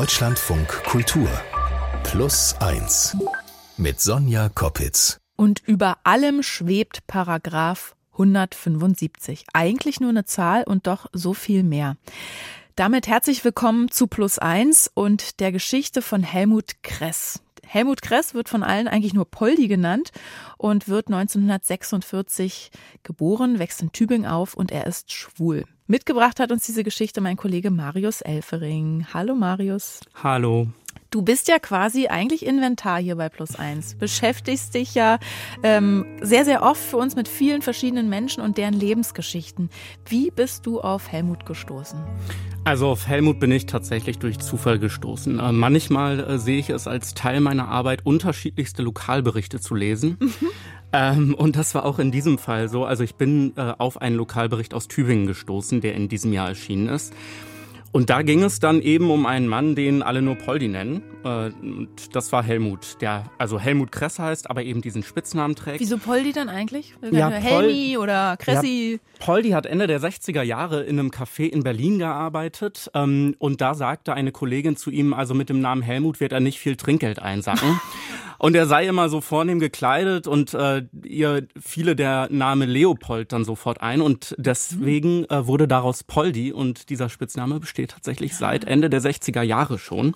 Deutschlandfunk Kultur Plus 1 mit Sonja Koppitz. Und über allem schwebt Paragraph 175. Eigentlich nur eine Zahl und doch so viel mehr. Damit herzlich willkommen zu Plus 1 und der Geschichte von Helmut Kress. Helmut Kress wird von allen eigentlich nur Poldi genannt und wird 1946 geboren, wächst in Tübingen auf und er ist schwul. Mitgebracht hat uns diese Geschichte mein Kollege Marius Elfering. Hallo Marius. Hallo. Du bist ja quasi eigentlich Inventar hier bei Plus Eins. Beschäftigst dich ja ähm, sehr, sehr oft für uns mit vielen verschiedenen Menschen und deren Lebensgeschichten. Wie bist du auf Helmut gestoßen? Also auf Helmut bin ich tatsächlich durch Zufall gestoßen. Äh, manchmal äh, sehe ich es als Teil meiner Arbeit, unterschiedlichste Lokalberichte zu lesen. Mhm. Ähm, und das war auch in diesem Fall so. Also ich bin äh, auf einen Lokalbericht aus Tübingen gestoßen, der in diesem Jahr erschienen ist. Und da ging es dann eben um einen Mann, den alle nur Poldi nennen. Äh, und das war Helmut, der also Helmut Kress heißt, aber eben diesen Spitznamen trägt. Wieso Poldi dann eigentlich? Ja, Helmi oder Kressi? Ja, Poldi hat Ende der 60er Jahre in einem Café in Berlin gearbeitet. Ähm, und da sagte eine Kollegin zu ihm, also mit dem Namen Helmut wird er nicht viel Trinkgeld einsacken. Und er sei immer so vornehm gekleidet und äh, ihr fiele der Name Leopold dann sofort ein und deswegen äh, wurde daraus Poldi und dieser Spitzname besteht tatsächlich seit Ende der 60er Jahre schon.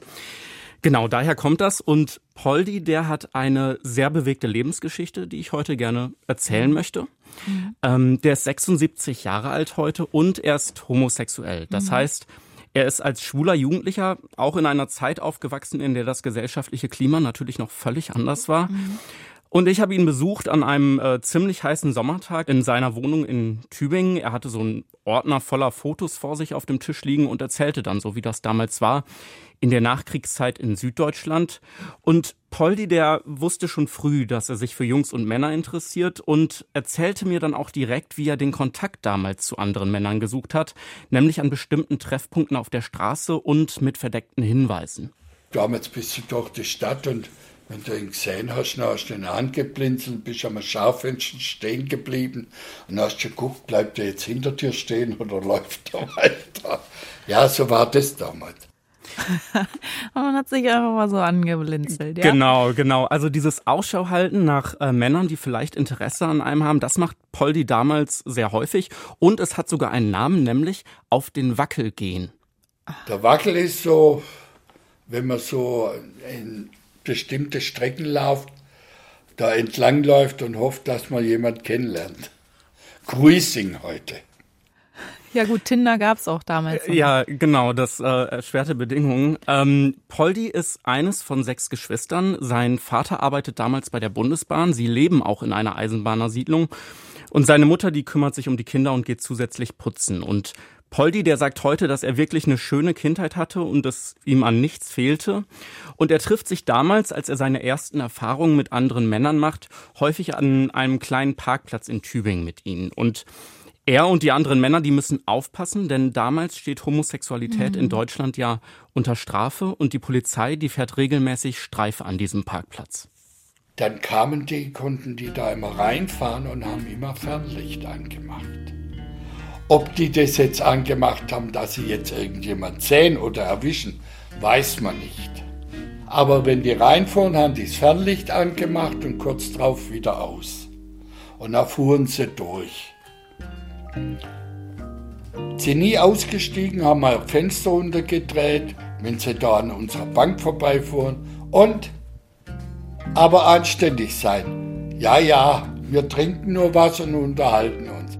Genau, daher kommt das. Und Poldi, der hat eine sehr bewegte Lebensgeschichte, die ich heute gerne erzählen mhm. möchte. Mhm. Ähm, der ist 76 Jahre alt heute und er ist homosexuell. Das mhm. heißt, er ist als schwuler Jugendlicher auch in einer Zeit aufgewachsen, in der das gesellschaftliche Klima natürlich noch völlig anders war. Mhm. Und ich habe ihn besucht an einem äh, ziemlich heißen Sommertag in seiner Wohnung in Tübingen. Er hatte so einen Ordner voller Fotos vor sich auf dem Tisch liegen und erzählte dann so, wie das damals war in der Nachkriegszeit in Süddeutschland. Und Poldi, der wusste schon früh, dass er sich für Jungs und Männer interessiert und erzählte mir dann auch direkt, wie er den Kontakt damals zu anderen Männern gesucht hat, nämlich an bestimmten Treffpunkten auf der Straße und mit verdeckten Hinweisen. Damals bist du durch die Stadt und wenn du ihn gesehen hast, dann hast du ihn angeblinzelt, bist am Schaufenster stehen geblieben und hast geguckt, bleibt er jetzt hinter dir stehen oder läuft er weiter. Ja, so war das damals. Man hat sich einfach mal so angeblinzelt. Ja? Genau, genau. Also dieses Ausschau halten nach äh, Männern, die vielleicht Interesse an einem haben, das macht Poldi damals sehr häufig. Und es hat sogar einen Namen, nämlich auf den Wackel gehen. Der Wackel ist so, wenn man so in bestimmte Strecken läuft, da entlangläuft und hofft, dass man jemand kennenlernt. Cruising heute. Ja gut, Tinder gab es auch damals. Oder? Ja, genau, das äh, erschwerte Bedingungen. Ähm, Poldi ist eines von sechs Geschwistern. Sein Vater arbeitet damals bei der Bundesbahn. Sie leben auch in einer Eisenbahnersiedlung. Und seine Mutter, die kümmert sich um die Kinder und geht zusätzlich putzen. Und Poldi, der sagt heute, dass er wirklich eine schöne Kindheit hatte und dass ihm an nichts fehlte. Und er trifft sich damals, als er seine ersten Erfahrungen mit anderen Männern macht, häufig an einem kleinen Parkplatz in Tübingen mit ihnen. Und er und die anderen Männer, die müssen aufpassen, denn damals steht Homosexualität mhm. in Deutschland ja unter Strafe und die Polizei, die fährt regelmäßig Streife an diesem Parkplatz. Dann kamen die, konnten die da immer reinfahren und haben immer Fernlicht angemacht. Ob die das jetzt angemacht haben, dass sie jetzt irgendjemand sehen oder erwischen, weiß man nicht. Aber wenn die reinfuhren, haben die das Fernlicht angemacht und kurz drauf wieder aus. Und da fuhren sie durch. Sie nie ausgestiegen, haben mal Fenster runtergedreht, wenn sie da an unserer Bank vorbeifuhren. Und aber anständig sein. Ja, ja, wir trinken nur was und unterhalten uns.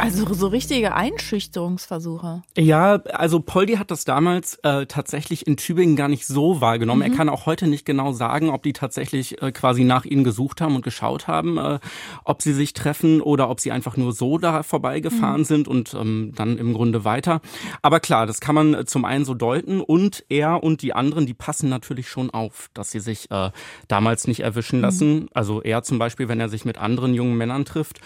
Also so richtige Einschüchterungsversuche. Ja, also Poldi hat das damals äh, tatsächlich in Tübingen gar nicht so wahrgenommen. Mhm. Er kann auch heute nicht genau sagen, ob die tatsächlich äh, quasi nach ihnen gesucht haben und geschaut haben, äh, ob sie sich treffen oder ob sie einfach nur so da vorbeigefahren mhm. sind und ähm, dann im Grunde weiter. Aber klar, das kann man zum einen so deuten und er und die anderen, die passen natürlich schon auf, dass sie sich äh, damals nicht erwischen mhm. lassen. Mhm. Also er zum Beispiel, wenn er sich mit anderen jungen Männern trifft.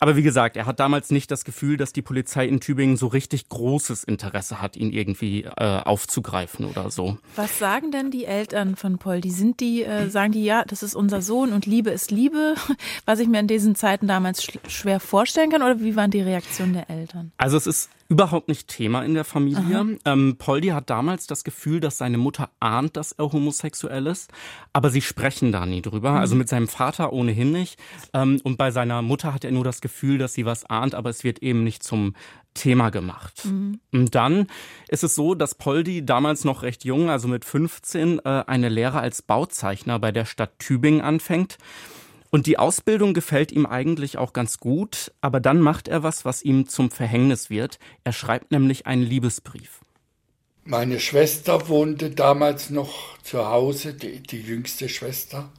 Aber wie gesagt, er hat damals nicht das Gefühl, dass die Polizei in Tübingen so richtig großes Interesse hat, ihn irgendwie äh, aufzugreifen oder so. Was sagen denn die Eltern von Paul? Die sind die, äh, sagen die, ja, das ist unser Sohn und Liebe ist Liebe, was ich mir in diesen Zeiten damals schwer vorstellen kann? Oder wie waren die Reaktionen der Eltern? Also es ist überhaupt nicht Thema in der Familie. Ähm, Poldi hat damals das Gefühl, dass seine Mutter ahnt, dass er homosexuell ist, aber sie sprechen da nie drüber. Mhm. Also mit seinem Vater ohnehin nicht. Ähm, und bei seiner Mutter hat er nur das Gefühl, dass sie was ahnt, aber es wird eben nicht zum Thema gemacht. Mhm. Und dann ist es so, dass Poldi damals noch recht jung, also mit 15, äh, eine Lehre als Bauzeichner bei der Stadt Tübingen anfängt. Und die Ausbildung gefällt ihm eigentlich auch ganz gut, aber dann macht er was, was ihm zum Verhängnis wird. Er schreibt nämlich einen Liebesbrief. Meine Schwester wohnte damals noch zu Hause, die, die jüngste Schwester,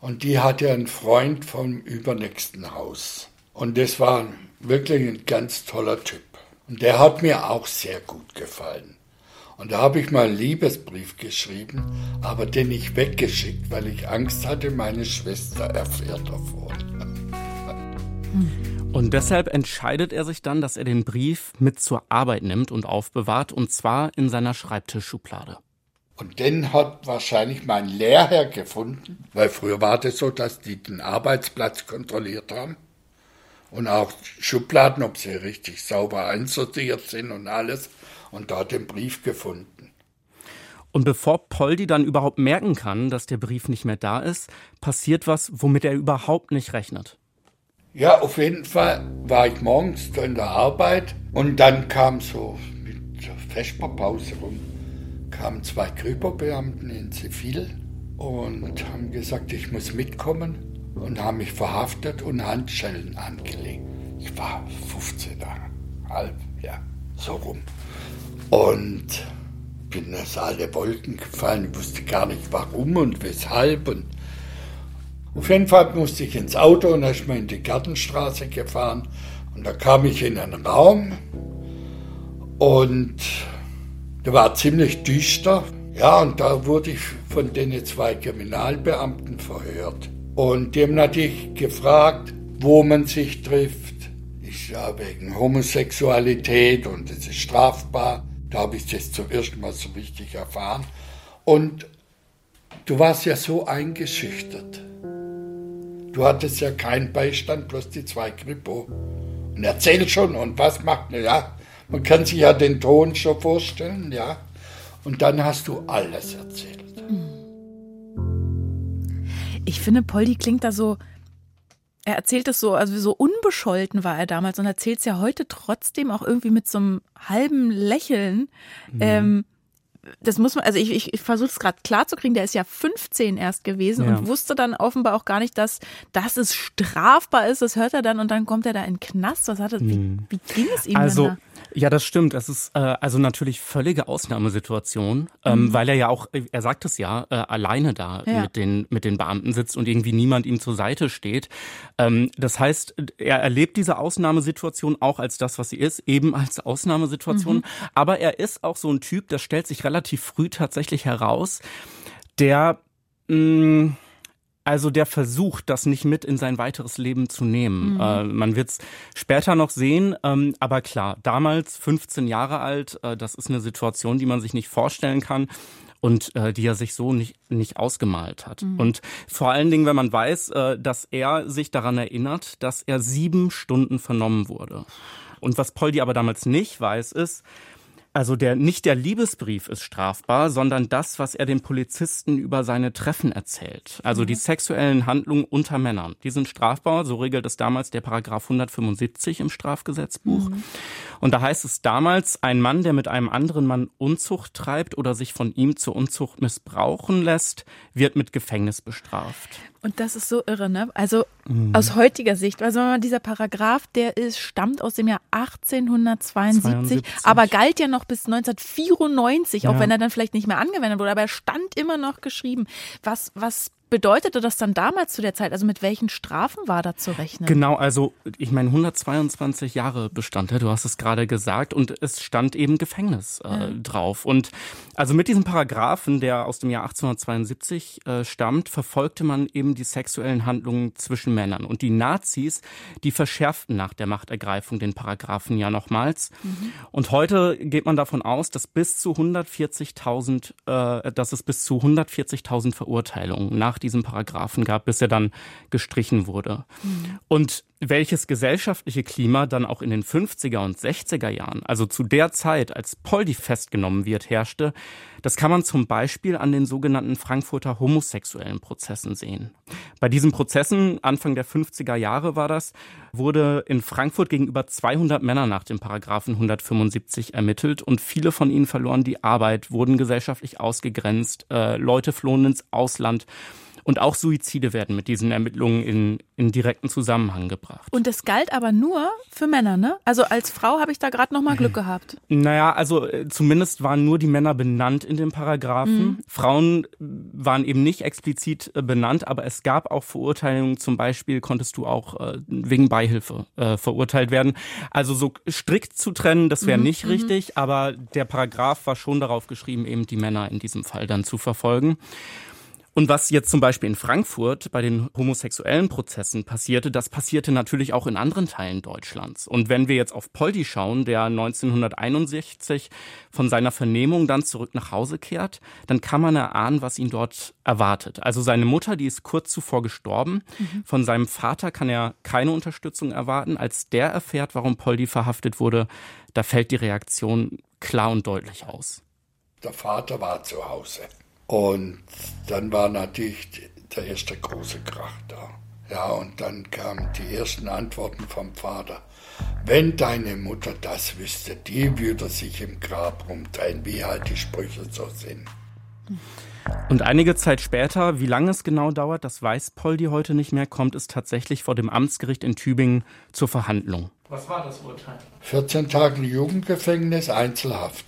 und die hatte einen Freund vom übernächsten Haus. Und das war wirklich ein ganz toller Typ. Und der hat mir auch sehr gut gefallen. Und da habe ich mal einen Liebesbrief geschrieben, aber den nicht weggeschickt, weil ich Angst hatte, meine Schwester erfährt davon. Und deshalb entscheidet er sich dann, dass er den Brief mit zur Arbeit nimmt und aufbewahrt, und zwar in seiner Schreibtischschublade. Und den hat wahrscheinlich mein Lehrherr gefunden, weil früher war das so, dass die den Arbeitsplatz kontrolliert haben und auch Schubladen, ob sie richtig sauber einsortiert sind und alles und da den Brief gefunden. Und bevor Poldi dann überhaupt merken kann, dass der Brief nicht mehr da ist, passiert was, womit er überhaupt nicht rechnet. Ja, auf jeden Fall war ich morgens in der Arbeit und dann kam so mit der Vesperpause rum, kamen zwei Kripo-Beamten in Zivil und haben gesagt, ich muss mitkommen und haben mich verhaftet und Handschellen angelegt. Ich war 15 halb, ja, so rum. Und bin aus alle Wolken gefallen. Ich wusste gar nicht warum und weshalb. Und auf jeden Fall musste ich ins Auto und dann ist mir in die Gartenstraße gefahren. Und da kam ich in einen Raum und der war ziemlich düster. Ja, und da wurde ich von den zwei Kriminalbeamten verhört. Und die haben natürlich gefragt, wo man sich trifft. Ich ja wegen Homosexualität und es ist strafbar. Da habe ich das zum ersten Mal so richtig erfahren. Und du warst ja so eingeschüchtert. Du hattest ja keinen Beistand, bloß die zwei Kripo. Und erzähl schon, und was macht, ja, man kann sich ja den Ton schon vorstellen, ja. Und dann hast du alles erzählt. Ich finde, Poldi klingt da so, er erzählt es so, also so unbescholten war er damals und erzählt es ja heute trotzdem auch irgendwie mit so einem halben Lächeln. Mhm. Ähm, das muss man, also ich, ich, ich versuche es gerade klar zu kriegen, der ist ja 15 erst gewesen ja. und wusste dann offenbar auch gar nicht, dass, dass es strafbar ist. Das hört er dann und dann kommt er da in den Knast. Was hat er, wie, mhm. wie ging es ihm also, denn da? Ja, das stimmt. Es ist äh, also natürlich völlige Ausnahmesituation, ähm, mhm. weil er ja auch, er sagt es ja, äh, alleine da ja. mit den mit den Beamten sitzt und irgendwie niemand ihm zur Seite steht. Ähm, das heißt, er erlebt diese Ausnahmesituation auch als das, was sie ist, eben als Ausnahmesituation. Mhm. Aber er ist auch so ein Typ, das stellt sich relativ früh tatsächlich heraus, der mh, mm, also der versucht, das nicht mit in sein weiteres Leben zu nehmen. Mhm. Äh, man wird es später noch sehen, ähm, aber klar, damals 15 Jahre alt, äh, das ist eine Situation, die man sich nicht vorstellen kann und äh, die er sich so nicht, nicht ausgemalt hat. Mhm. Und vor allen Dingen, wenn man weiß, äh, dass er sich daran erinnert, dass er sieben Stunden vernommen wurde. Und was Poldi aber damals nicht weiß, ist, also der, nicht der Liebesbrief ist strafbar, sondern das, was er den Polizisten über seine Treffen erzählt. Also mhm. die sexuellen Handlungen unter Männern. Die sind strafbar, so regelt es damals der Paragraph 175 im Strafgesetzbuch. Mhm. Und da heißt es damals, ein Mann, der mit einem anderen Mann Unzucht treibt oder sich von ihm zur Unzucht missbrauchen lässt, wird mit Gefängnis bestraft. Und das ist so irre, ne? Also mhm. aus heutiger Sicht, also dieser Paragraph, der ist, stammt aus dem Jahr 1872, 72. aber galt ja noch bis 1994, ja. auch wenn er dann vielleicht nicht mehr angewendet wurde, aber er stand immer noch geschrieben. Was, was bedeutete das dann damals zu der Zeit? Also mit welchen Strafen war da zu rechnen? Genau, also ich meine 122 Jahre bestand er, du hast es gerade gesagt, und es stand eben Gefängnis äh, ja. drauf. Und also mit diesem Paragraphen, der aus dem Jahr 1872 äh, stammt, verfolgte man eben die sexuellen Handlungen zwischen Männern. Und die Nazis, die verschärften nach der Machtergreifung den Paragraphen ja nochmals. Mhm. Und heute geht man davon aus, dass bis zu 140.000, äh, dass es bis zu 140.000 Verurteilungen nach diesem Paragraphen gab, bis er dann gestrichen wurde. Mhm. Und welches gesellschaftliche Klima dann auch in den 50er und 60er Jahren, also zu der Zeit, als Poldi festgenommen wird, herrschte, das kann man zum Beispiel an den sogenannten Frankfurter homosexuellen Prozessen sehen. Bei diesen Prozessen, Anfang der 50er Jahre war das, wurde in Frankfurt gegenüber 200 Männer nach dem Paragraphen 175 ermittelt und viele von ihnen verloren die Arbeit, wurden gesellschaftlich ausgegrenzt, äh, Leute flohen ins Ausland. Und auch Suizide werden mit diesen Ermittlungen in, in direkten Zusammenhang gebracht. Und das galt aber nur für Männer, ne? Also als Frau habe ich da gerade noch mal Glück gehabt. Naja, also äh, zumindest waren nur die Männer benannt in dem Paragraphen. Mhm. Frauen waren eben nicht explizit äh, benannt, aber es gab auch Verurteilungen. Zum Beispiel konntest du auch äh, wegen Beihilfe äh, verurteilt werden. Also so strikt zu trennen, das wäre mhm. nicht mhm. richtig, aber der Paragraph war schon darauf geschrieben, eben die Männer in diesem Fall dann zu verfolgen. Und was jetzt zum Beispiel in Frankfurt bei den homosexuellen Prozessen passierte, das passierte natürlich auch in anderen Teilen Deutschlands. Und wenn wir jetzt auf Poldi schauen, der 1961 von seiner Vernehmung dann zurück nach Hause kehrt, dann kann man erahnen, was ihn dort erwartet. Also seine Mutter, die ist kurz zuvor gestorben. Mhm. Von seinem Vater kann er keine Unterstützung erwarten. Als der erfährt, warum Poldi verhaftet wurde, da fällt die Reaktion klar und deutlich aus. Der Vater war zu Hause. Und dann war natürlich der erste große Krach da. Ja, und dann kamen die ersten Antworten vom Vater. Wenn deine Mutter das wüsste, die würde sich im Grab rumdrehen, wie halt die Sprüche so sind. Und einige Zeit später, wie lange es genau dauert, das weiß Poldi heute nicht mehr, kommt es tatsächlich vor dem Amtsgericht in Tübingen zur Verhandlung. Was war das Urteil? 14 Tage Jugendgefängnis, Einzelhaft.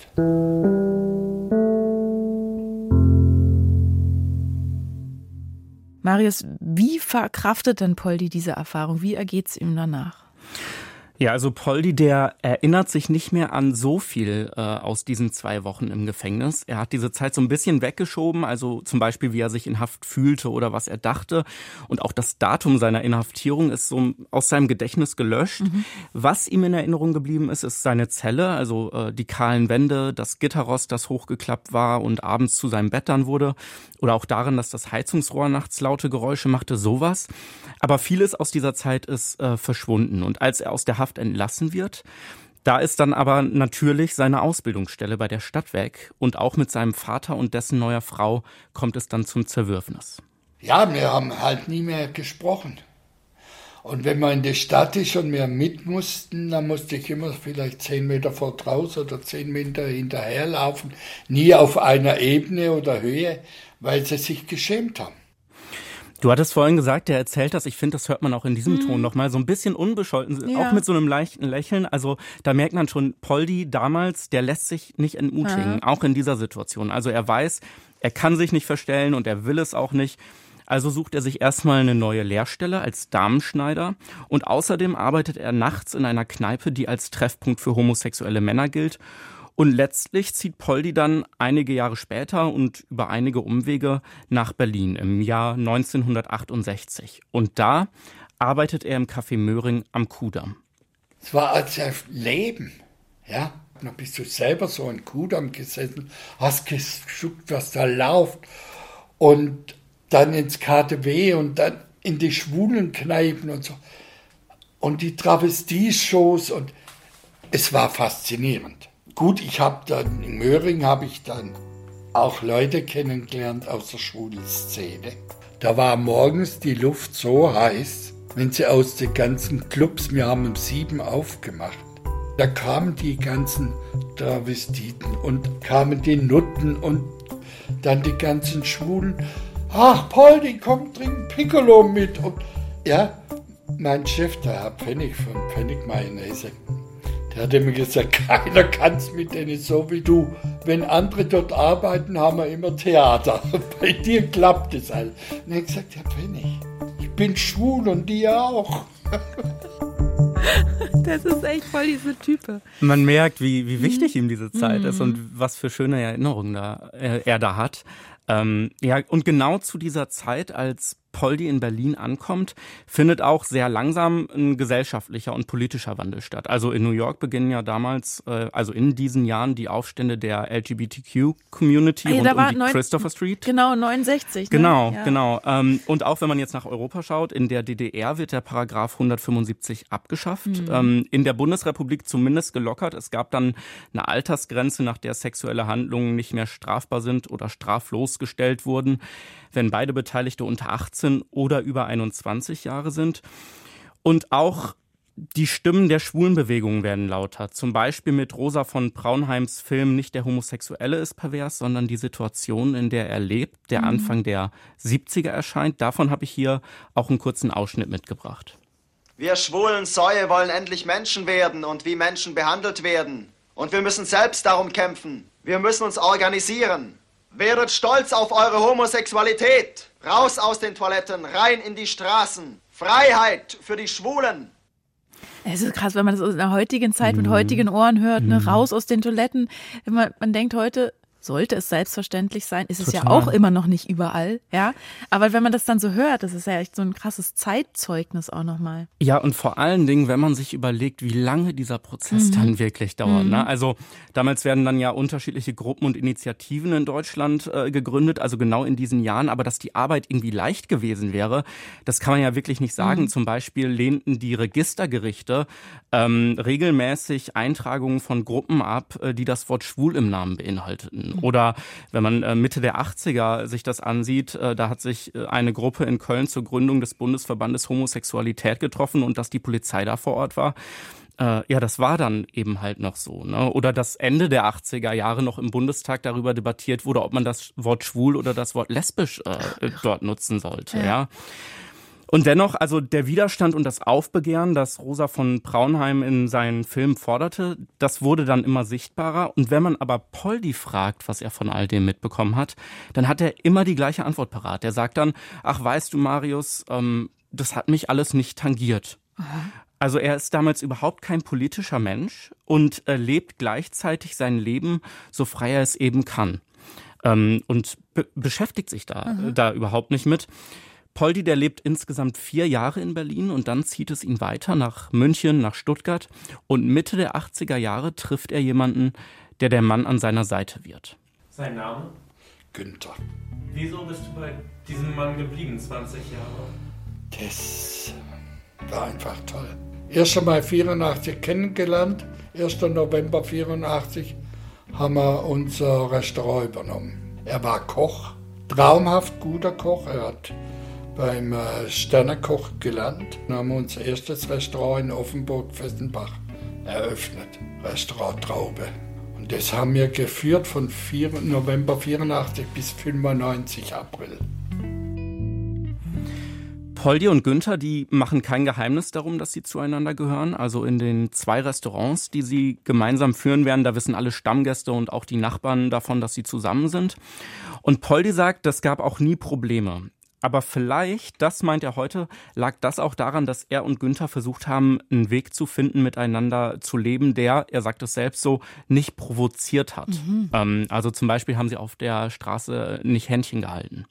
Marius, wie verkraftet denn Poldi diese Erfahrung? Wie ergeht es ihm danach? Ja, also Poldi, der erinnert sich nicht mehr an so viel äh, aus diesen zwei Wochen im Gefängnis. Er hat diese Zeit so ein bisschen weggeschoben, also zum Beispiel, wie er sich in Haft fühlte oder was er dachte. Und auch das Datum seiner Inhaftierung ist so aus seinem Gedächtnis gelöscht. Mhm. Was ihm in Erinnerung geblieben ist, ist seine Zelle, also äh, die kahlen Wände, das Gitterrost, das hochgeklappt war und abends zu seinem Bett dann wurde. Oder auch darin, dass das Heizungsrohr nachts laute Geräusche machte, sowas. Aber vieles aus dieser Zeit ist äh, verschwunden. Und als er aus der Haft Haft entlassen wird. Da ist dann aber natürlich seine Ausbildungsstelle bei der Stadt weg und auch mit seinem Vater und dessen neuer Frau kommt es dann zum Zerwürfnis. Ja, wir haben halt nie mehr gesprochen. Und wenn man in der Stadt ist und wir mit mussten, dann musste ich immer vielleicht zehn Meter vor draus oder zehn Meter hinterherlaufen, nie auf einer Ebene oder Höhe, weil sie sich geschämt haben. Du hattest vorhin gesagt, der erzählt das, ich finde, das hört man auch in diesem hm. Ton nochmal, so ein bisschen unbescholten, ja. auch mit so einem leichten Lächeln. Also da merkt man schon, Poldi damals, der lässt sich nicht entmutigen, ja. auch in dieser Situation. Also er weiß, er kann sich nicht verstellen und er will es auch nicht. Also sucht er sich erstmal eine neue Lehrstelle als Damenschneider und außerdem arbeitet er nachts in einer Kneipe, die als Treffpunkt für homosexuelle Männer gilt und letztlich zieht Poldi dann einige Jahre später und über einige Umwege nach Berlin im Jahr 1968. Und da arbeitet er im Café Möhring am Kudamm. Es war als Leben, ja. Dann bist du selber so in Kudamm gesessen, hast geschaut, was da läuft. Und dann ins KTW und dann in die schwulen Kneipen und so. Und die Travestie-Shows und es war faszinierend. Gut, ich habe dann in Möhring habe ich dann auch Leute kennengelernt aus der schwulen Szene. Da war morgens die Luft so heiß, wenn sie aus den ganzen Clubs, wir haben um sieben aufgemacht, da kamen die ganzen Travestiten und kamen die Nutten und dann die ganzen Schwulen. Ach, Paul, die kommt, trink Piccolo mit. Und ja, mein Chef, der Herr Pfennig von Pfennig Mayonnaise, der hat immer gesagt, keiner kann es mit denen so wie du. Wenn andere dort arbeiten, haben wir immer Theater. Bei dir klappt es alles. Und er hat gesagt, Herr Pfennig, ich bin schwul und die auch. Das ist echt voll diese Type. Man merkt, wie, wie wichtig ihm diese Zeit mhm. ist und was für schöne Erinnerungen da, er, er da hat. Ähm, ja, und genau zu dieser Zeit, als Poldi in Berlin ankommt, findet auch sehr langsam ein gesellschaftlicher und politischer Wandel statt. Also in New York beginnen ja damals, äh, also in diesen Jahren, die Aufstände der LGBTQ-Community Ah ja, rund da um war die neun- Christopher Street. Genau, 69. Ne? Genau, ja. genau. Ähm, und auch wenn man jetzt nach Europa schaut, in der DDR wird der Paragraph 175 abgeschafft. Mhm. Ähm, in der Bundesrepublik zumindest gelockert. Es gab dann eine Altersgrenze, nach der sexuelle Handlungen nicht mehr strafbar sind oder straflos gestellt wurden, wenn beide Beteiligte unter 18 oder über 21 Jahre sind. Und auch die Stimmen der Schwulenbewegung werden lauter. Zum Beispiel mit Rosa von Braunheims Film Nicht der Homosexuelle ist pervers, sondern die Situation, in der er lebt, der Anfang der 70er erscheint. Davon habe ich hier auch einen kurzen Ausschnitt mitgebracht. Wir schwulen Säue wollen endlich Menschen werden und wie Menschen behandelt werden. Und wir müssen selbst darum kämpfen. Wir müssen uns organisieren. Werdet stolz auf eure Homosexualität. Raus aus den Toiletten, rein in die Straßen. Freiheit für die Schwulen. Es ist krass, wenn man das in der heutigen Zeit Mhm. mit heutigen Ohren hört, ne, raus aus den Toiletten. Wenn man, man denkt heute, sollte es selbstverständlich sein, ist es ja Total. auch immer noch nicht überall, ja. Aber wenn man das dann so hört, das ist ja echt so ein krasses Zeitzeugnis auch nochmal. Ja, und vor allen Dingen, wenn man sich überlegt, wie lange dieser Prozess dann wirklich dauert. Ne? Also damals werden dann ja unterschiedliche Gruppen und Initiativen in Deutschland äh, gegründet, also genau in diesen Jahren. Aber dass die Arbeit irgendwie leicht gewesen wäre, das kann man ja wirklich nicht sagen. Zum Beispiel lehnten die Registergerichte ähm, regelmäßig Eintragungen von Gruppen ab, äh, die das Wort schwul im Namen beinhalteten. Oder wenn man äh, Mitte der 80er sich das ansieht, äh, da hat sich äh, eine Gruppe in Köln zur Gründung des Bundesverbandes Homosexualität getroffen und dass die Polizei da vor Ort war. Ja, das war dann eben halt noch so. Ne? Oder dass Ende der 80er Jahre noch im Bundestag darüber debattiert wurde, ob man das Wort schwul oder das Wort lesbisch äh, dort nutzen sollte. ja. Und dennoch, also der Widerstand und das Aufbegehren, das Rosa von Braunheim in seinen Filmen forderte, das wurde dann immer sichtbarer. Und wenn man aber Poldi fragt, was er von all dem mitbekommen hat, dann hat er immer die gleiche Antwort parat. Er sagt dann, ach weißt du, Marius, ähm, das hat mich alles nicht tangiert. Also er ist damals überhaupt kein politischer Mensch und äh, lebt gleichzeitig sein Leben so frei er es eben kann. Ähm, und be beschäftigt sich da, da überhaupt nicht mit. Poldi, der lebt insgesamt vier Jahre in Berlin und dann zieht es ihn weiter nach München, nach Stuttgart. Und Mitte der 80er Jahre trifft er jemanden, der der Mann an seiner Seite wird. Sein Name? Günther. Wieso bist du bei diesem Mann geblieben, 20 Jahre? Das war einfach toll. Erst einmal 84 kennengelernt, 1. November 84 haben wir unser Restaurant übernommen. Er war Koch, traumhaft guter Koch. Er hat beim äh, Sternekoch gelernt. Dann haben wir unser erstes Restaurant in Offenburg-Fessenbach eröffnet. Restaurant Traube. Und das haben wir geführt von 4, November 84 bis 95 April. Poldi und Günther, die machen kein Geheimnis darum, dass sie zueinander gehören. Also in den zwei Restaurants, die sie gemeinsam führen werden, da wissen alle Stammgäste und auch die Nachbarn davon, dass sie zusammen sind. Und Poldi sagt, das gab auch nie Probleme. Aber vielleicht, das meint er heute, lag das auch daran, dass er und Günther versucht haben, einen Weg zu finden, miteinander zu leben, der, er sagt es selbst so, nicht provoziert hat. Ähm, also zum Beispiel haben sie auf der Straße nicht Händchen gehalten.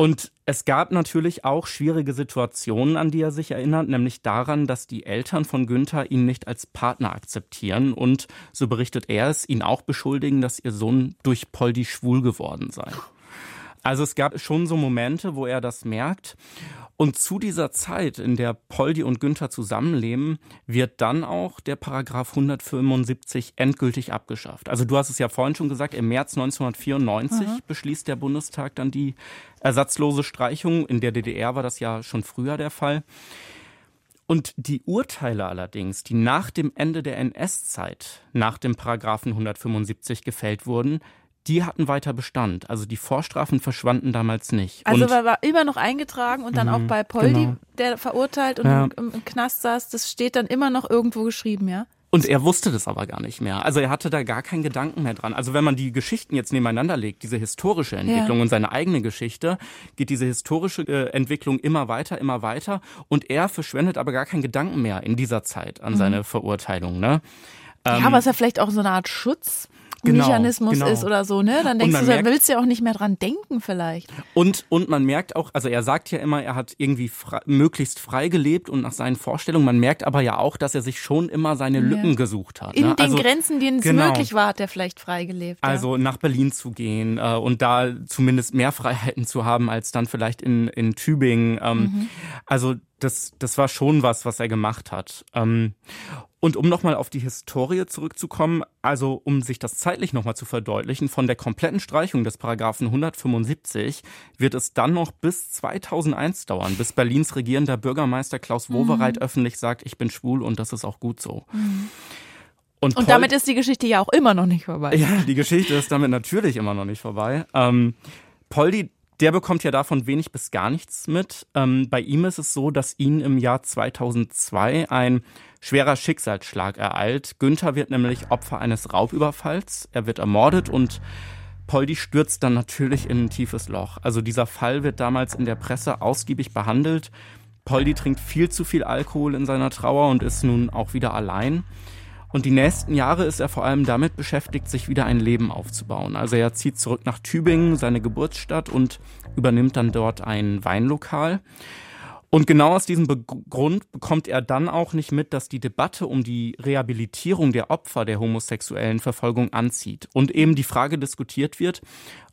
Und es gab natürlich auch schwierige Situationen, an die er sich erinnert, nämlich daran, dass die Eltern von Günther ihn nicht als Partner akzeptieren und, so berichtet er es, ihn auch beschuldigen, dass ihr Sohn durch Poldi schwul geworden sei. Also es gab schon so Momente, wo er das merkt. Und zu dieser Zeit, in der Poldi und Günther zusammenleben, wird dann auch der Paragraph 175 endgültig abgeschafft. Also du hast es ja vorhin schon gesagt, im März 1994 beschließt der Bundestag dann die ersatzlose Streichung. In der DDR war das ja schon früher der Fall. Und die Urteile allerdings, die nach dem Ende der NS-Zeit, nach dem Paragraphen 175 gefällt wurden, die hatten weiter Bestand. Also die Vorstrafen verschwanden damals nicht. Also und war, immer noch eingetragen und dann auch bei Poldi, genau. der verurteilt und Ja. im, im Knast saß, das steht dann immer noch irgendwo geschrieben, ja? Und er wusste das aber gar nicht mehr. Also er hatte da gar keinen Gedanken mehr dran. Also wenn man die Geschichten jetzt nebeneinander legt, diese historische Entwicklung Ja. und seine eigene Geschichte, geht diese historische äh, Entwicklung immer weiter, immer weiter. Und er verschwendet aber gar keinen Gedanken mehr in dieser Zeit Mhm. an seine Verurteilung. Ne? ja, aber ist ja vielleicht auch so eine Art Schutz. Genau, genau. ist oder so, ne? Dann denkst du, merkt- willst du ja auch nicht mehr dran denken vielleicht. Und, und man merkt auch, also er sagt ja immer, er hat irgendwie frei, möglichst frei gelebt und nach seinen Vorstellungen. Man merkt aber ja auch, dass er sich schon immer seine Lücken gesucht hat. In ne? den also, Grenzen, denen es genau. möglich war, hat er vielleicht frei gelebt. Also nach Berlin zu gehen äh, und da zumindest mehr Freiheiten zu haben als dann vielleicht in, in Tübingen. Ähm, Also das, das war schon was, was er gemacht hat. Ähm, und um nochmal auf die Historie zurückzukommen, also um sich das zeitlich nochmal zu verdeutlichen, von der kompletten Streichung des Paragraphen 175 wird es dann noch bis 2001 dauern, bis Berlins regierender Bürgermeister Klaus Wowereit öffentlich sagt, ich bin schwul und das ist auch gut so. Und Paul- damit ist die Geschichte ja auch immer noch nicht vorbei. ja, die Geschichte ist damit natürlich immer noch nicht vorbei. Ähm, Poldi, der bekommt ja davon wenig bis gar nichts mit. Ähm, bei ihm ist es so, dass ihn im Jahr 2002 ein schwerer Schicksalsschlag ereilt. Günther wird nämlich Opfer eines Raubüberfalls. Er wird ermordet und Poldi stürzt dann natürlich in ein tiefes Loch. Also dieser Fall wird damals in der Presse ausgiebig behandelt. Poldi trinkt viel zu viel Alkohol in seiner Trauer und ist nun auch wieder allein. Und die nächsten Jahre ist er vor allem damit beschäftigt, sich wieder ein Leben aufzubauen. Also er zieht zurück nach Tübingen, seine Geburtsstadt, und übernimmt dann dort ein Weinlokal. Und genau aus diesem Be Grund bekommt er dann auch nicht mit, dass die Debatte um die Rehabilitierung der Opfer der homosexuellen Verfolgung anzieht und eben die Frage diskutiert wird,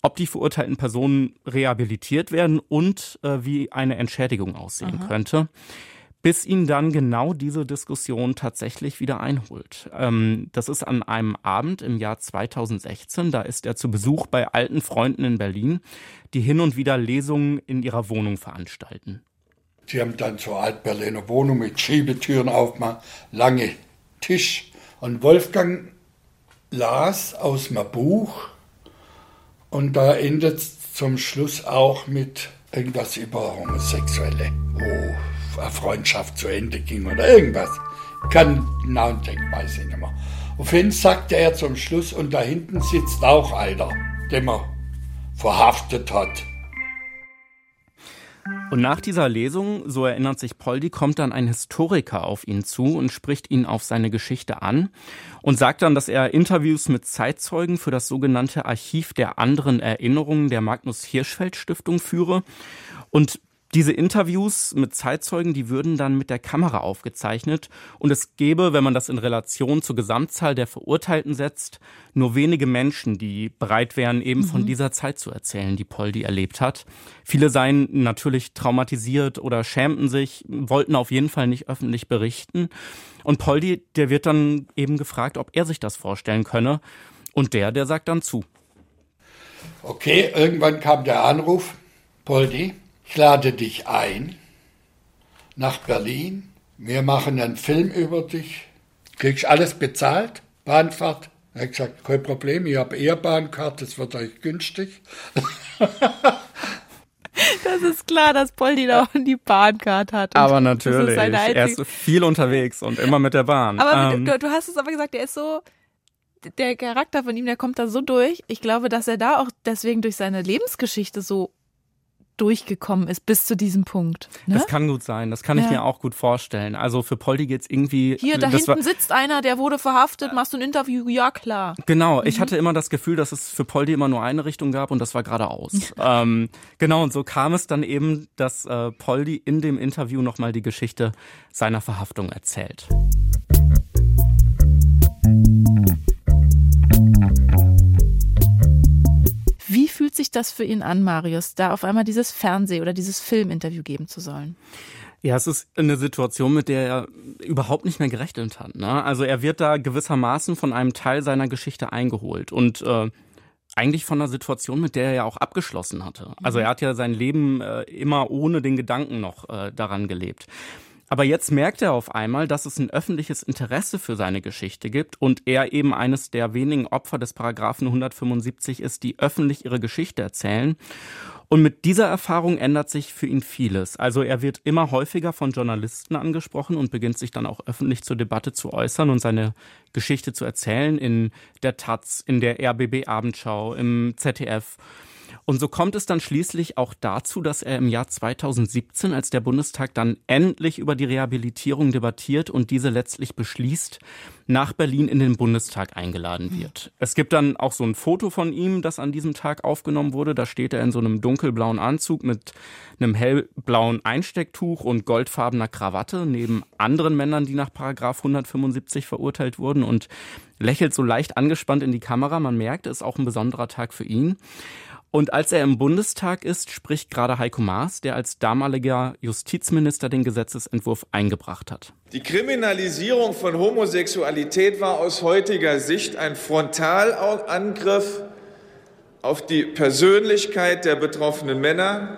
ob die verurteilten Personen rehabilitiert werden und äh, wie eine Entschädigung aussehen könnte bis ihn dann genau diese Diskussion tatsächlich wieder einholt. Ähm, das ist an einem Abend im Jahr 2016, da ist er zu Besuch bei alten Freunden in Berlin, die hin und wieder Lesungen in ihrer Wohnung veranstalten. Die haben dann so Altberliner Wohnung mit Schiebetüren aufgemacht, lange Tisch. Und Wolfgang las aus dem Buch und da endet zum Schluss auch mit irgendwas über Homosexuelle, eine Freundschaft zu Ende ging oder irgendwas. Kann genau denken, weiß ich nicht mehr. Auf jeden Fall sagte er zum Schluss, und da hinten sitzt auch einer, den man verhaftet hat. Und nach dieser Lesung, so erinnert sich Poldi, kommt dann ein Historiker auf ihn zu und spricht ihn auf seine Geschichte an und sagt dann, dass er Interviews mit Zeitzeugen für das sogenannte Archiv der anderen Erinnerungen der Magnus Hirschfeld Stiftung führe. Und diese Interviews mit Zeitzeugen, die würden dann mit der Kamera aufgezeichnet und es gäbe, wenn man das in Relation zur Gesamtzahl der Verurteilten setzt, nur wenige Menschen, die bereit wären, eben von dieser Zeit zu erzählen, die Poldi erlebt hat. Viele seien natürlich traumatisiert oder schämten sich, wollten auf jeden Fall nicht öffentlich berichten. Und Poldi, der wird dann eben gefragt, ob er sich das vorstellen könne. Und der, der sagt dann zu. Okay, irgendwann kam der Anruf, Poldi, ich lade dich ein nach Berlin. Wir machen einen Film über dich. Kriegst alles bezahlt? Bahnfahrt? Er hat gesagt, kein Problem, ich habe Ehrbahncard, das wird euch günstig. Das ist klar, dass Poldi da auch die Bahncard hat. Und Aber das ist natürlich, er ist viel unterwegs und immer mit der Bahn. Aber Ähm, du, du hast es aber gesagt, der ist so, der Charakter von ihm, der kommt da so durch. Ich glaube, dass er da auch deswegen durch seine Lebensgeschichte so durchgekommen ist bis zu diesem Punkt. Ne? Das kann gut sein, das kann ich Ja. mir auch gut vorstellen. Also für Poldi geht's irgendwie. Hier, da hinten war, sitzt einer, der wurde verhaftet, machst du ein Interview? Ja, klar. Genau, Mhm. ich hatte immer das Gefühl, dass es für Poldi immer nur eine Richtung gab und das war geradeaus. ähm, genau, und so kam es dann eben, dass äh, Poldi in dem Interview nochmal die Geschichte seiner Verhaftung erzählt. Fühlt sich das für ihn an, Marius, da auf einmal dieses Fernseh- oder dieses Filminterview geben zu sollen? Ja, es ist eine Situation, mit der er überhaupt nicht mehr gerechnet hat. Ne? Also er wird da gewissermaßen von einem Teil seiner Geschichte eingeholt und äh, eigentlich von einer Situation, mit der er ja auch abgeschlossen hatte. Also er hat ja sein Leben äh, immer ohne den Gedanken noch äh, daran gelebt. Aber jetzt merkt er auf einmal, dass es ein öffentliches Interesse für seine Geschichte gibt und er eben eines der wenigen Opfer des Paragraphen 175 ist, die öffentlich ihre Geschichte erzählen. Und mit dieser Erfahrung ändert sich für ihn vieles. Also er wird immer häufiger von Journalisten angesprochen und beginnt sich dann auch öffentlich zur Debatte zu äußern und seine Geschichte zu erzählen in der Taz, in der RBB Abendschau, im ZDF. Und so kommt es dann schließlich auch dazu, dass er im Jahr 2017, als der Bundestag dann endlich über die Rehabilitierung debattiert und diese letztlich beschließt, nach Berlin in den Bundestag eingeladen wird. Es gibt dann auch so ein Foto von ihm, das an diesem Tag aufgenommen wurde. Da steht er in so einem dunkelblauen Anzug mit einem hellblauen Einstecktuch und goldfarbener Krawatte neben anderen Männern, die nach Paragraph 175 verurteilt wurden und lächelt so leicht angespannt in die Kamera. Man merkt, es ist auch ein besonderer Tag für ihn. Und als er im Bundestag ist, spricht gerade Heiko Maas, der als damaliger Justizminister den Gesetzesentwurf eingebracht hat. Die Kriminalisierung von Homosexualität war aus heutiger Sicht ein Frontalangriff auf die Persönlichkeit der betroffenen Männer,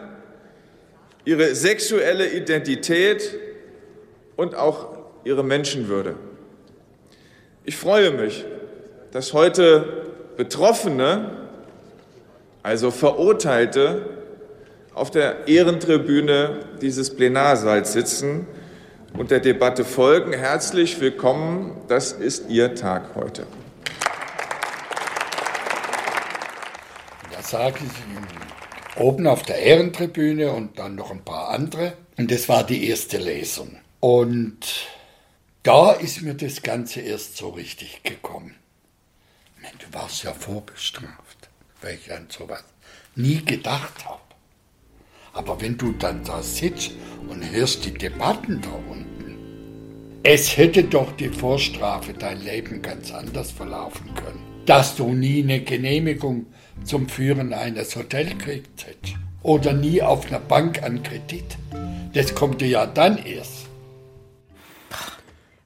ihre sexuelle Identität und auch ihre Menschenwürde. Ich freue mich, dass heute Betroffene also Verurteilte, auf der Ehrentribüne dieses Plenarsaals sitzen und der Debatte folgen. Herzlich willkommen, das ist Ihr Tag heute. Da sage ich oben auf der Ehrentribüne und dann noch ein paar andere. Und das war die erste Lesung. Und da ist mir das Ganze erst so richtig gekommen. Du warst ja vorbestraft weil ich an sowas nie gedacht habe. Aber wenn du dann da sitzt und hörst die Debatten da unten, es hätte doch die Vorstrafe dein Leben ganz anders verlaufen können. Dass du nie eine Genehmigung zum Führen eines Hotels kriegst oder nie auf einer Bank an Kredit. Das kommt dir ja dann erst.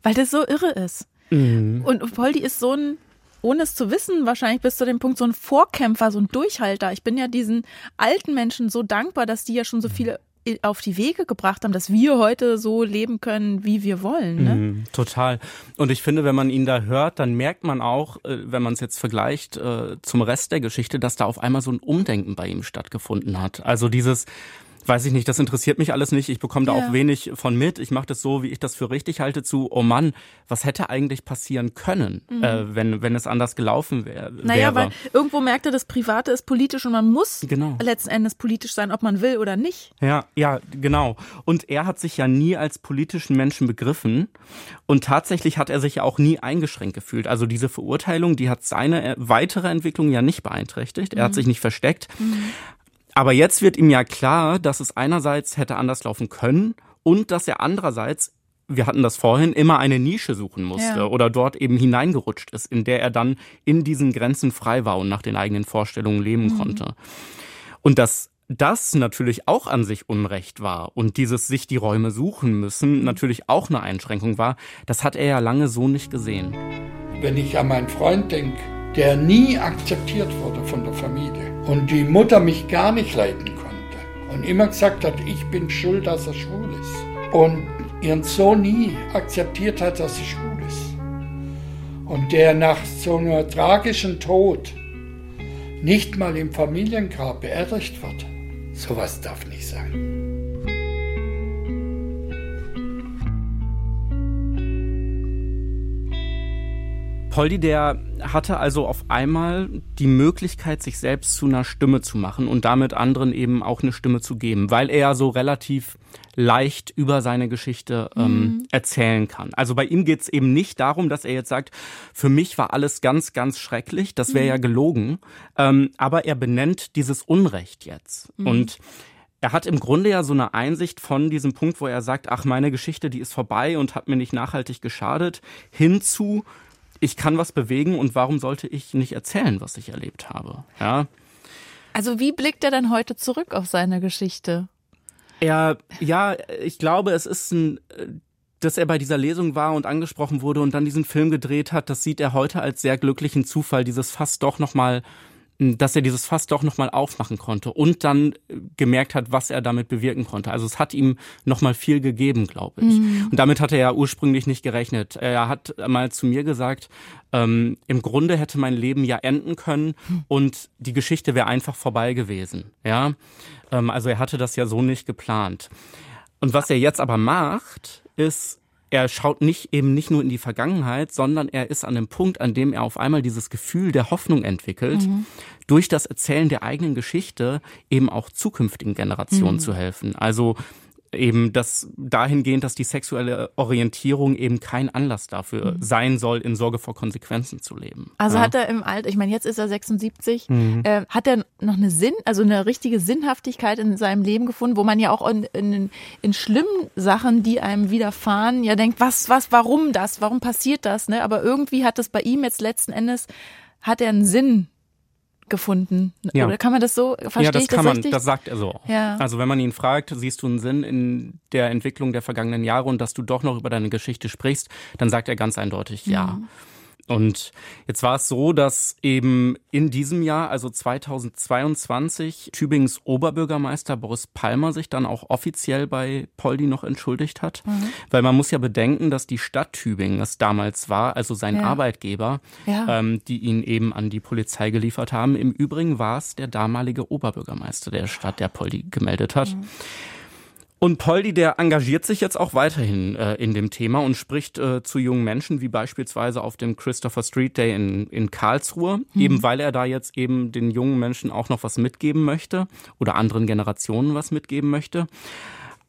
Weil das so irre ist. Mhm. Und Poldi ist so ein ohne es zu wissen, wahrscheinlich bis zu dem Punkt so ein Vorkämpfer, so ein Durchhalter. Ich bin ja diesen alten Menschen so dankbar, dass die ja schon so viele auf die Wege gebracht haben, dass wir heute so leben können, wie wir wollen. Ne? Mm, total. Und ich finde, wenn man ihn da hört, dann merkt man auch, äh, wenn man es jetzt vergleicht äh, zum Rest der Geschichte, dass da auf einmal so ein Umdenken bei ihm stattgefunden hat. Also dieses, weiß ich nicht, das interessiert mich alles nicht. Ich bekomme da ja. auch wenig von mit. Ich mache das so, wie ich das für richtig halte, zu, oh Mann, was hätte eigentlich passieren können, mhm. äh, wenn, wenn es anders gelaufen wär, wäre. Naja, weil irgendwo merkt er, das Private ist politisch und man muss genau. letzten Endes politisch sein, ob man will oder nicht. Ja, ja, genau. Und er hat sich ja nie als politischen Menschen begriffen. Und tatsächlich hat er sich ja auch nie eingeschränkt gefühlt. Also diese Verurteilung, die hat seine äh, weitere Entwicklung ja nicht beeinträchtigt. Er mhm. hat sich nicht versteckt. Mhm. Aber jetzt wird ihm ja klar, dass es einerseits hätte anders laufen können und dass er andererseits wir hatten das vorhin, immer eine Nische suchen musste ja. oder dort eben hineingerutscht ist, in der er dann in diesen Grenzen frei war und nach den eigenen Vorstellungen leben mhm. konnte. Und dass das natürlich auch an sich Unrecht war und dieses sich die Räume suchen müssen mhm. natürlich auch eine Einschränkung war, das hat er ja lange so nicht gesehen. Wenn ich an meinen Freund denke, der nie akzeptiert wurde von der Familie und die Mutter mich gar nicht leiden konnte und immer gesagt hat, ich bin schuld, dass er schwul ist und ihren Sohn nie akzeptiert hat, dass er schwul ist und der nach so einem tragischen Tod nicht mal im Familiengrab beerdigt wird. Sowas darf nicht sein. Poldi, der hatte also auf einmal die Möglichkeit, sich selbst zu einer Stimme zu machen und damit anderen eben auch eine Stimme zu geben, weil er ja so relativ leicht über seine Geschichte ähm, mhm. erzählen kann. Also bei ihm geht's eben nicht darum, dass er jetzt sagt, für mich war alles ganz, ganz schrecklich, das wäre mhm. ja gelogen, ähm, aber er benennt dieses Unrecht jetzt. Mhm. Und er hat im Grunde ja so eine Einsicht von diesem Punkt, wo er sagt, ach, meine Geschichte, die ist vorbei und hat mir nicht nachhaltig geschadet, hinzu, ich kann was bewegen und warum sollte ich nicht erzählen, was ich erlebt habe? Ja. Also wie blickt er denn heute zurück auf seine Geschichte? Er, ja, ich glaube, es ist ein, dass er bei dieser Lesung war und angesprochen wurde und dann diesen Film gedreht hat, das sieht er heute als sehr glücklichen Zufall, dieses fast doch nochmal dass er dieses Fass doch nochmal aufmachen konnte und dann gemerkt hat, was er damit bewirken konnte. Also es hat ihm nochmal viel gegeben, glaube ich. Mhm. Und damit hat er ja ursprünglich nicht gerechnet. Er hat mal zu mir gesagt, ähm, im Grunde hätte mein Leben ja enden können und die Geschichte wäre einfach vorbei gewesen. Ja, ähm, also er hatte das ja so nicht geplant. Und was er jetzt aber macht, ist, er schaut nicht eben nicht nur in die Vergangenheit, sondern er ist an dem Punkt, an dem er auf einmal dieses Gefühl der Hoffnung entwickelt, mhm. durch das Erzählen der eigenen Geschichte eben auch zukünftigen Generationen mhm. zu helfen. Also eben das dahingehend, dass die sexuelle Orientierung eben kein Anlass dafür mhm. sein soll, in Sorge vor Konsequenzen zu leben. Also ja. hat er im Alter, ich meine, jetzt ist er 76, mhm. äh, hat er noch eine Sinn, also eine richtige Sinnhaftigkeit in seinem Leben gefunden, wo man ja auch in, in, in schlimmen Sachen, die einem widerfahren, ja denkt, was, was, warum das, warum passiert das, ne? Aber irgendwie hat es bei ihm jetzt letzten Endes, hat er einen Sinn gefunden. Ja. Oder kann man das so verstehen? Ja, das kann das man, das sagt er so. Ja. Also wenn man ihn fragt, siehst du einen Sinn in der Entwicklung der vergangenen Jahre und dass du doch noch über deine Geschichte sprichst, dann sagt er ganz eindeutig ja. Mhm. Und jetzt war es so, dass eben in diesem Jahr, also 2022, Tübingens Oberbürgermeister Boris Palmer sich dann auch offiziell bei Poldi noch entschuldigt hat. Mhm. Weil man muss ja bedenken, dass die Stadt Tübingen es damals war, also sein ja. Arbeitgeber, ja. Ähm, die ihn eben an die Polizei geliefert haben. Im Übrigen war es der damalige Oberbürgermeister der Stadt, der Poldi gemeldet hat. Mhm. Und Poldi, der engagiert sich jetzt auch weiterhin äh, in dem Thema und spricht äh, zu jungen Menschen, wie beispielsweise auf dem Christopher Street Day in, in Karlsruhe, mhm. eben weil er da jetzt eben den jungen Menschen auch noch was mitgeben möchte oder anderen Generationen was mitgeben möchte.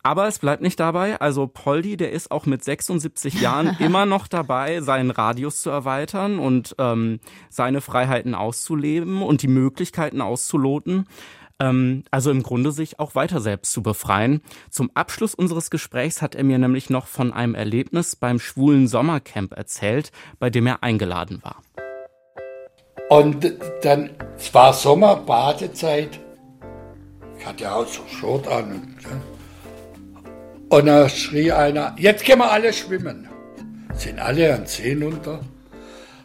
Aber es bleibt nicht dabei. Also Poldi, der ist auch mit 76 Jahren immer noch dabei, seinen Radius zu erweitern und ähm, seine Freiheiten auszuleben und die Möglichkeiten auszuloten ähm, also im Grunde sich auch weiter selbst zu befreien. Zum Abschluss unseres Gesprächs hat er mir nämlich noch von einem Erlebnis beim schwulen Sommercamp erzählt, bei dem er eingeladen war. Und dann, es war Sommer, Badezeit. Ich hatte ja auch so Short an. Und, und da schrie einer, jetzt gehen wir alle schwimmen. Sind alle an See runter,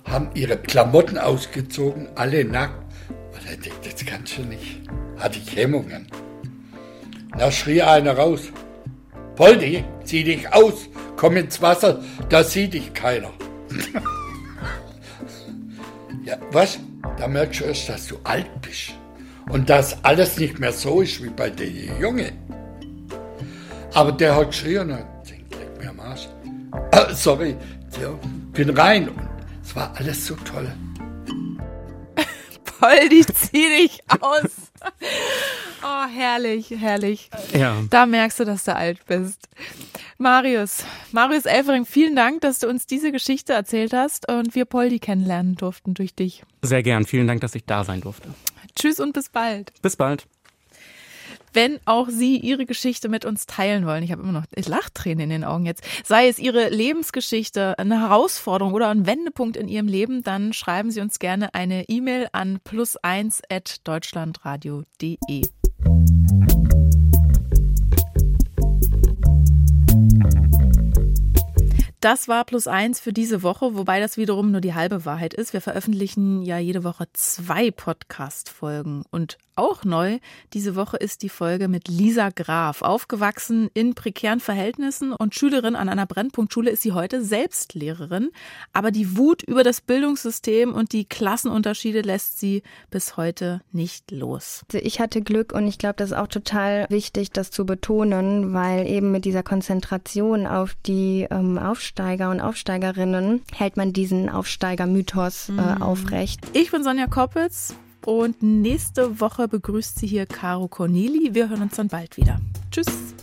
haben ihre Klamotten ausgezogen, alle nackt. Und er denkt, das kannst du nicht hatte ich Hemmungen. Da schrie einer raus, Poldi, zieh dich aus, komm ins Wasser, da sieht dich keiner. ja, was? Da merkst du erst, dass du alt bist und dass alles nicht mehr so ist wie bei den Junge. Aber der hat geschrien und denkt, leck mir am Arsch. Ah, sorry, bin rein und es war alles so toll. Poldi, zieh dich aus. Oh, herrlich, herrlich. Ja. Da merkst du, dass du alt bist. Marius, Marius Elfering, vielen Dank, dass du uns diese Geschichte erzählt hast und wir Poldi kennenlernen durften durch dich. Sehr gern. Vielen Dank, dass ich da sein durfte. Tschüss und bis bald. Bis bald wenn auch Sie Ihre Geschichte mit uns teilen wollen. Ich habe immer noch Lachtränen in den Augen jetzt. Sei es Ihre Lebensgeschichte, eine Herausforderung oder ein Wendepunkt in Ihrem Leben, dann schreiben Sie uns gerne eine E-Mail an plus1.deutschlandradio.de. Das war plus eins für diese Woche, wobei das wiederum nur die halbe Wahrheit ist. Wir veröffentlichen ja jede Woche zwei Podcast-Folgen und auch neu diese Woche ist die Folge mit Lisa Graf. Aufgewachsen in prekären Verhältnissen und Schülerin an einer Brennpunktschule ist sie heute selbst Lehrerin. Aber die Wut über das Bildungssystem und die Klassenunterschiede lässt sie bis heute nicht los. Also ich hatte Glück und ich glaube, das ist auch total wichtig, das zu betonen, weil eben mit dieser Konzentration auf die ähm, Aufsteiger und Aufsteigerinnen hält man diesen Aufsteigermythos äh, mhm. aufrecht. Ich bin Sonja Koppitz. Und nächste Woche begrüßt sie hier Caro Corneli. Wir hören uns dann bald wieder. Tschüss.